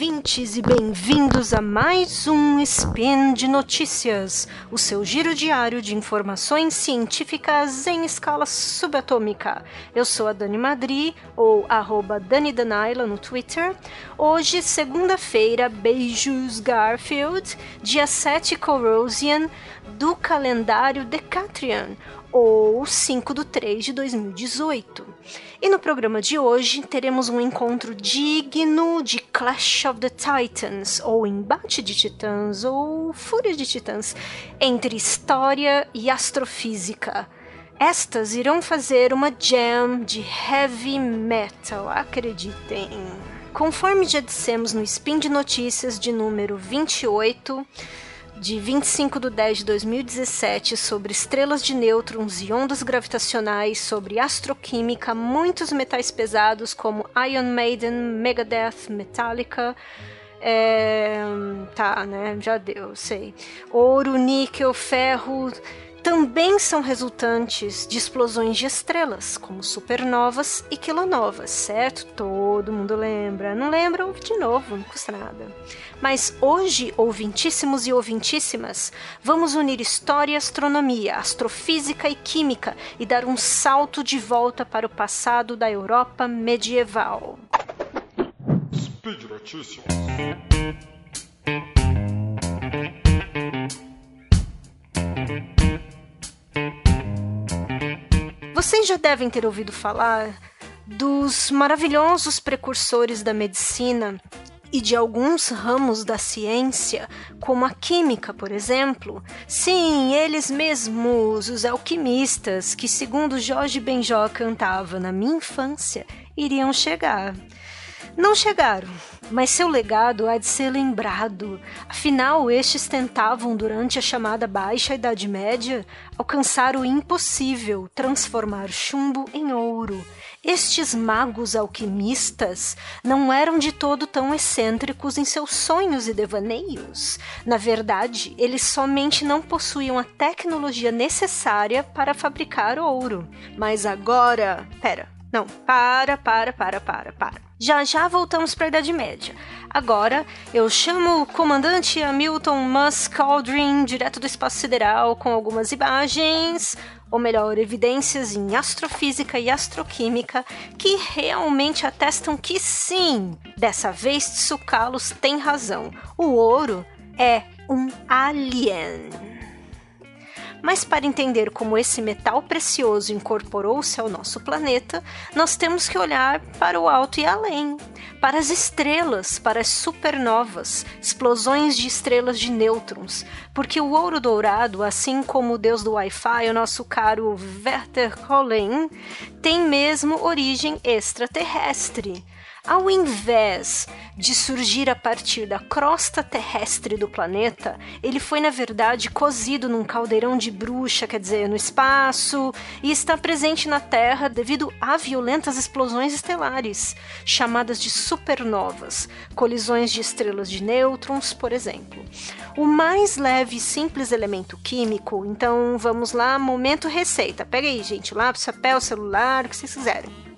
ouvintes, e bem-vindos a mais um Spin de Notícias, o seu giro diário de informações científicas em escala subatômica. Eu sou a Dani Madri, ou arroba Dani Danaila no Twitter. Hoje, segunda-feira, beijos Garfield, dia 7 Corrosian, do calendário Decatrian, ou 5 de 3 de 2018. E no programa de hoje teremos um encontro digno de Clash of the Titans, ou Embate de Titãs, ou Fúria de Titãs, entre história e astrofísica. Estas irão fazer uma jam de heavy metal, acreditem. Conforme já dissemos no Spin de Notícias de número 28, de 25 de 10 de 2017 sobre estrelas de nêutrons e ondas gravitacionais, sobre astroquímica, muitos metais pesados como Iron Maiden, Megadeth, Metallica. É, tá, né? Já deu, sei. Ouro, níquel, ferro também são resultantes de explosões de estrelas, como supernovas e quilonovas, certo? Todo mundo lembra. Não lembra? De novo, não custa nada. Mas hoje, ouvintíssimos e ouvintíssimas, vamos unir história e astronomia, astrofísica e química e dar um salto de volta para o passado da Europa medieval. Speed. Já devem ter ouvido falar dos maravilhosos precursores da medicina e de alguns ramos da ciência, como a química, por exemplo. Sim, eles mesmos, os alquimistas, que, segundo Jorge Benjó cantava na minha infância, iriam chegar. Não chegaram, mas seu legado há de ser lembrado. Afinal, estes tentavam, durante a chamada Baixa Idade Média, alcançar o impossível, transformar chumbo em ouro. Estes magos alquimistas não eram de todo tão excêntricos em seus sonhos e devaneios. Na verdade, eles somente não possuíam a tecnologia necessária para fabricar ouro. Mas agora. Pera, não, para, para, para, para, para. Já já voltamos para a Idade Média. Agora eu chamo o comandante Hamilton Musk Aldrin, direto do espaço sideral, com algumas imagens, ou melhor, evidências em astrofísica e astroquímica que realmente atestam que sim, dessa vez Tsukalos tem razão. O ouro é um alien. Mas para entender como esse metal precioso incorporou-se ao nosso planeta, nós temos que olhar para o alto e além, para as estrelas, para as supernovas, explosões de estrelas de nêutrons, porque o ouro dourado, assim como o deus do Wi-Fi, o nosso caro Werther Hollen, tem mesmo origem extraterrestre. Ao invés de surgir a partir da crosta terrestre do planeta, ele foi, na verdade, cozido num caldeirão de bruxa, quer dizer, no espaço, e está presente na Terra devido a violentas explosões estelares, chamadas de supernovas, colisões de estrelas de nêutrons, por exemplo. O mais leve e simples elemento químico, então vamos lá, momento receita. Pega aí, gente, lápis, papel, celular, o que vocês quiserem.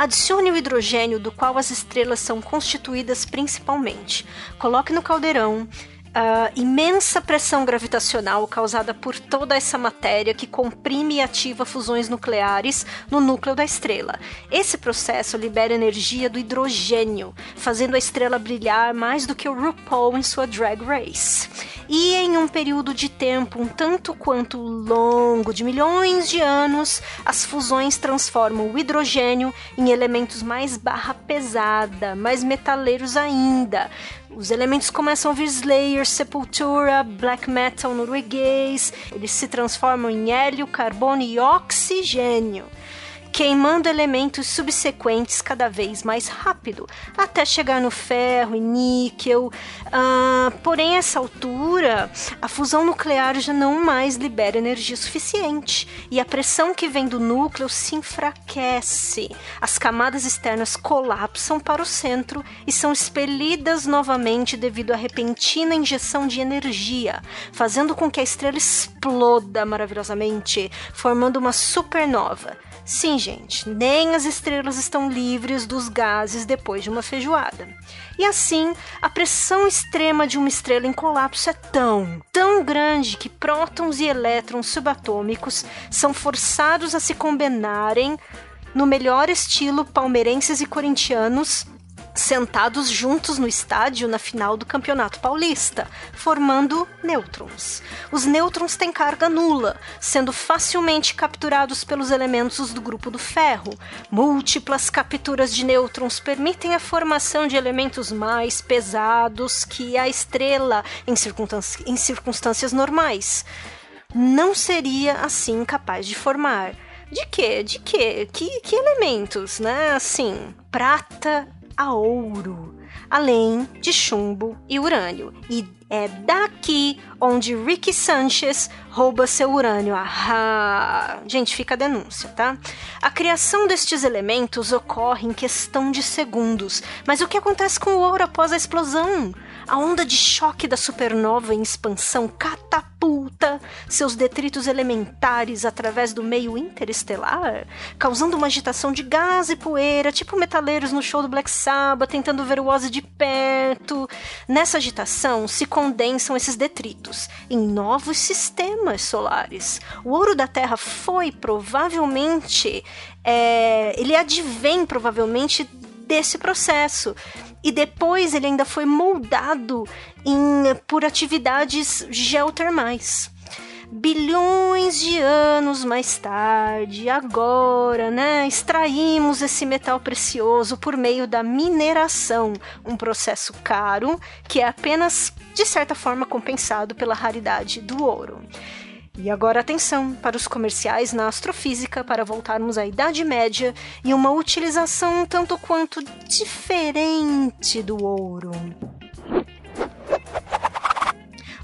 Adicione o hidrogênio do qual as estrelas são constituídas principalmente. Coloque no caldeirão, a imensa pressão gravitacional causada por toda essa matéria que comprime e ativa fusões nucleares no núcleo da estrela. Esse processo libera energia do hidrogênio, fazendo a estrela brilhar mais do que o RuPaul em sua drag race. E em um período de tempo um tanto quanto longo, de milhões de anos, as fusões transformam o hidrogênio em elementos mais barra pesada, mais metaleiros ainda, os elementos começam a vir Slayer, Sepultura, black metal norueguês, eles se transformam em hélio, carbono e oxigênio queimando elementos subsequentes cada vez mais rápido, até chegar no ferro e níquel. Ah, porém, a essa altura, a fusão nuclear já não mais libera energia suficiente e a pressão que vem do núcleo se enfraquece. As camadas externas colapsam para o centro e são expelidas novamente devido à repentina injeção de energia, fazendo com que a estrela exploda maravilhosamente, formando uma supernova. Sim, gente, nem as estrelas estão livres dos gases depois de uma feijoada. E assim, a pressão extrema de uma estrela em colapso é tão, tão grande que prótons e elétrons subatômicos são forçados a se combinarem no melhor estilo palmeirenses e corintianos sentados juntos no estádio na final do Campeonato Paulista, formando nêutrons. Os nêutrons têm carga nula, sendo facilmente capturados pelos elementos do grupo do ferro. Múltiplas capturas de nêutrons permitem a formação de elementos mais pesados que a estrela em, em circunstâncias normais. Não seria assim capaz de formar. De quê? De quê? Que, que elementos, né? Assim, prata a ouro, além de chumbo e urânio. E é daqui onde Ricky Sanchez rouba seu urânio. Ah, gente, fica a denúncia, tá? A criação destes elementos ocorre em questão de segundos. Mas o que acontece com o ouro após a explosão? A onda de choque da supernova em expansão catapulta seus detritos elementares através do meio interestelar, causando uma agitação de gás e poeira, tipo metaleiros no show do Black Sabbath tentando ver o Ozzy de perto. Nessa agitação se condensam esses detritos em novos sistemas solares. O ouro da Terra foi provavelmente, é, ele advém provavelmente desse processo e depois ele ainda foi moldado em, por atividades geotermais. Bilhões de anos mais tarde, agora, né, extraímos esse metal precioso por meio da mineração, um processo caro que é apenas de certa forma compensado pela raridade do ouro. E agora atenção para os comerciais na astrofísica para voltarmos à Idade Média e uma utilização tanto quanto diferente do ouro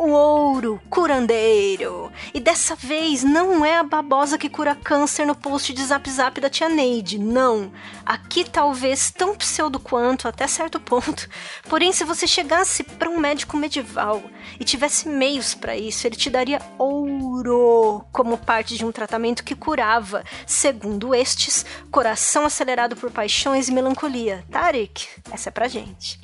o ouro curandeiro. E dessa vez não é a babosa que cura câncer no post de zap zap da tia Neide, não. Aqui talvez tão pseudo quanto, até certo ponto. Porém, se você chegasse para um médico medieval e tivesse meios para isso, ele te daria ouro como parte de um tratamento que curava, segundo estes, coração acelerado por paixões e melancolia. Tarik, essa é pra gente.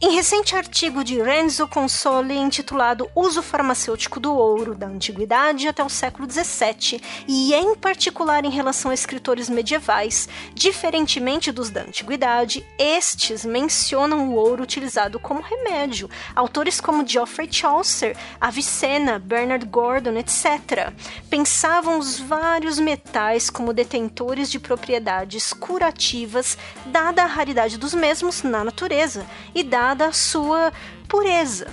Em recente artigo de Renzo Consoli intitulado Uso Farmacêutico do Ouro da Antiguidade até o século XVII, e em particular em relação a escritores medievais, diferentemente dos da Antiguidade, estes mencionam o ouro utilizado como remédio. Autores como Geoffrey Chaucer, Avicenna, Bernard Gordon, etc., pensavam os vários metais como detentores de propriedades curativas, dada a raridade dos mesmos na natureza e dada a sua pureza.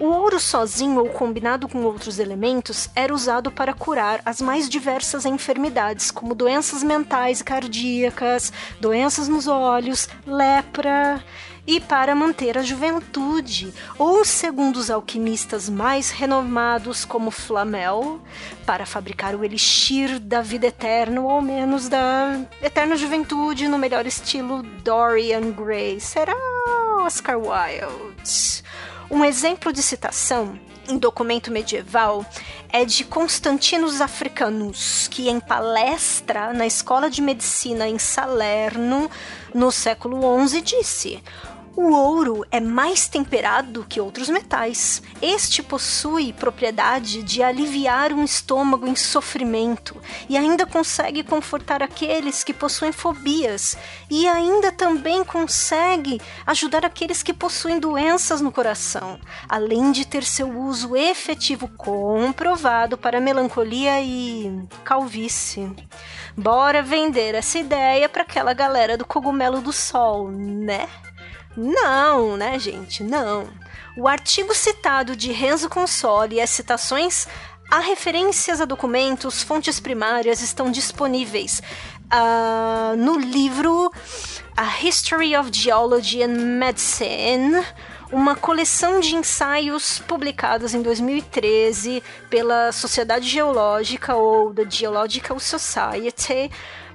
O ouro sozinho ou combinado com outros elementos era usado para curar as mais diversas enfermidades, como doenças mentais e cardíacas, doenças nos olhos, lepra e para manter a juventude, ou segundo os alquimistas mais renomados como Flamel, para fabricar o elixir da vida eterna, ou menos da eterna juventude, no melhor estilo Dorian Gray. Será Oscar Wilde? Um exemplo de citação em documento medieval é de Constantinos Africanus, que em palestra na Escola de Medicina em Salerno, no século XI, disse: o ouro é mais temperado que outros metais. Este possui propriedade de aliviar um estômago em sofrimento e ainda consegue confortar aqueles que possuem fobias e ainda também consegue ajudar aqueles que possuem doenças no coração, além de ter seu uso efetivo comprovado para melancolia e calvície. Bora vender essa ideia para aquela galera do cogumelo do sol, né? Não, né, gente? Não. O artigo citado de Renzo Consoli e as citações a referências a documentos, fontes primárias estão disponíveis uh, no livro A History of Geology and Medicine, uma coleção de ensaios publicados em 2013 pela Sociedade Geológica ou The Geological Society,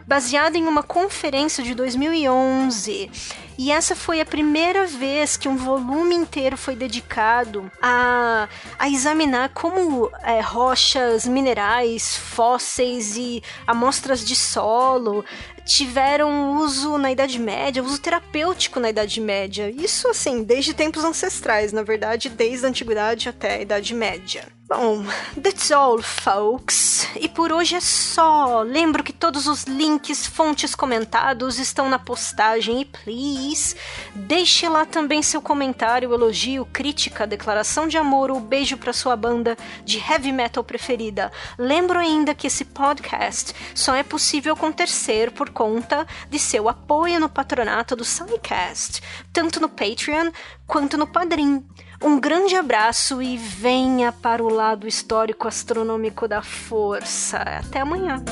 baseada em uma conferência de 2011 E essa foi a primeira vez que um volume inteiro foi dedicado a, a examinar como é, rochas, minerais, fósseis e amostras de solo tiveram uso na Idade Média, uso terapêutico na Idade Média. Isso, assim, desde tempos ancestrais, na verdade, desde a Antiguidade até a Idade Média. Bom, that's all, folks. E por hoje é só. Lembro que todos os links, fontes comentados estão na postagem e please, deixe lá também seu comentário, elogio, crítica, declaração de amor ou beijo para sua banda de heavy metal preferida. Lembro ainda que esse podcast só é possível acontecer por conta de seu apoio no patronato do SciCast, tanto no Patreon quanto no Padrim. Um grande abraço e venha para o lado histórico astronômico da força. Até amanhã.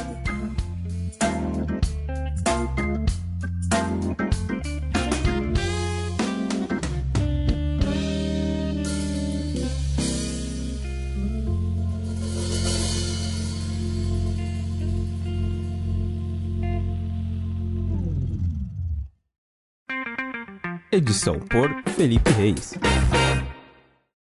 Edição por Felipe Reis.